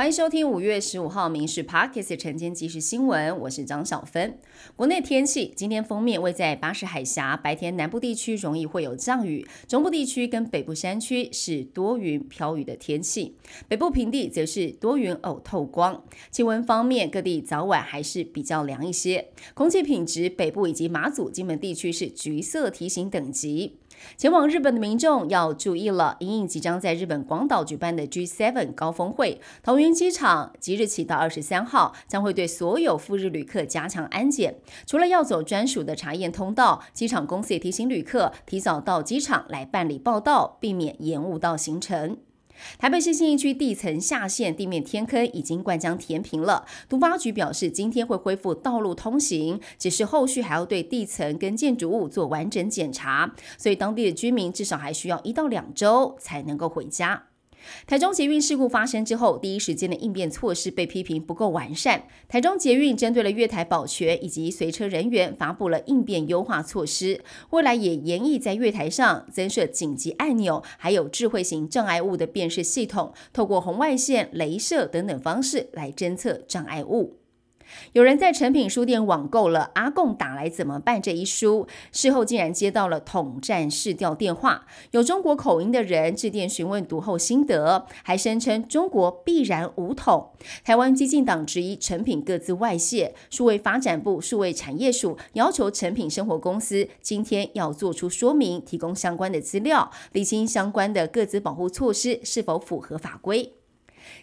欢迎收听五月十五号《民事 Parkes》晨间即时新闻，我是张小芬。国内天气，今天封面位在巴士海峡，白天南部地区容易会有降雨，中部地区跟北部山区是多云飘雨的天气，北部平地则是多云偶透光。气温方面，各地早晚还是比较凉一些，空气品质北部以及马祖、金门地区是橘色提醒等级。前往日本的民众要注意了，因应即将在日本广岛举办的 G7 高峰会，桃园机场即日起到二十三号将会对所有赴日旅客加强安检。除了要走专属的查验通道，机场公司也提醒旅客提早到机场来办理报到，避免延误到行程。台北市信义区地层下陷，地面天坑已经灌浆填平了。都发局表示，今天会恢复道路通行，只是后续还要对地层跟建筑物做完整检查，所以当地的居民至少还需要一到两周才能够回家。台中捷运事故发生之后，第一时间的应变措施被批评不够完善。台中捷运针对了月台保全以及随车人员，发布了应变优化措施。未来也严议在月台上增设紧急按钮，还有智慧型障碍物的辨识系统，透过红外线、镭射等等方式来侦测障碍物。有人在诚品书店网购了《阿贡打来怎么办》这一书，事后竟然接到了统战试调电话，有中国口音的人致电询问读后心得，还声称中国必然武统。台湾激进党质疑诚品各自外泄，数位发展部数位产业署要求诚品生活公司今天要做出说明，提供相关的资料，理清相关的各自保护措施是否符合法规。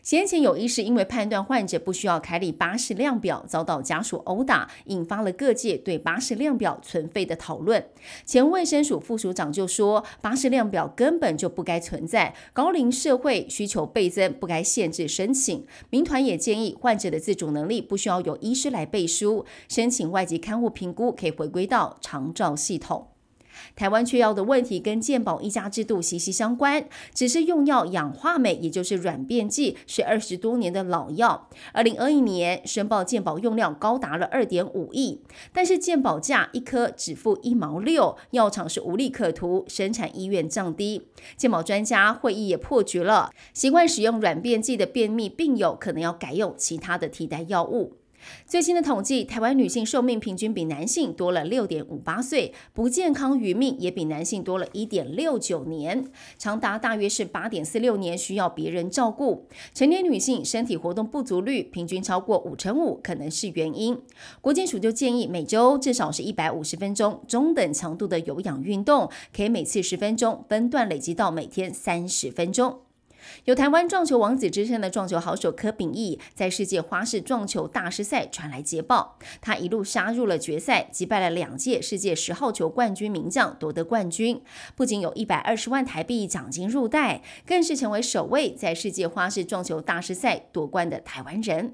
先前有医师因为判断患者不需要开立巴氏量表，遭到家属殴打，引发了各界对巴氏量表存废的讨论。前卫生署副署长就说，巴士量表根本就不该存在，高龄社会需求倍增，不该限制申请。民团也建议，患者的自主能力不需要由医师来背书，申请外籍看护评估可以回归到长照系统。台湾缺药的问题跟健保一家制度息息相关，只是用药氧化镁，也就是软便剂，是二十多年的老药。二零二一年申报健保用量高达了二点五亿，但是健保价一颗只付一毛六，药厂是无利可图，生产意愿降低。健保专家会议也破局了，习惯使用软便剂的便秘病友可能要改用其他的替代药物。最新的统计，台湾女性寿命平均比男性多了六点五八岁，不健康余命也比男性多了一点六九年，长达大约是八点四六年需要别人照顾。成年女性身体活动不足率平均超过五成五，可能是原因。国健署就建议每周至少是一百五十分钟中等强度的有氧运动，可以每次十分钟，分段累积到每天三十分钟。有台湾撞球王子之称的撞球好手柯秉义，在世界花式撞球大师赛传来捷报，他一路杀入了决赛，击败了两届世界十号球冠军名将，夺得冠军。不仅有一百二十万台币奖金入袋，更是成为首位在世界花式撞球大师赛夺冠的台湾人。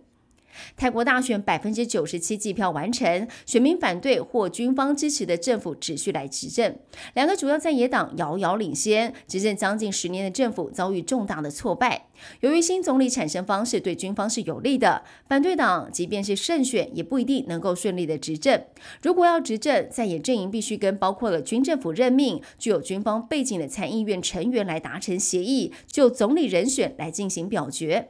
泰国大选百分之九十七计票完成，选民反对或军方支持的政府持续来执政，两个主要在野党遥遥领先，执政将近十年的政府遭遇重大的挫败。由于新总理产生方式对军方是有利的，反对党即便是胜选，也不一定能够顺利的执政。如果要执政，在野阵营必须跟包括了军政府任命、具有军方背景的参议院成员来达成协议，就总理人选来进行表决。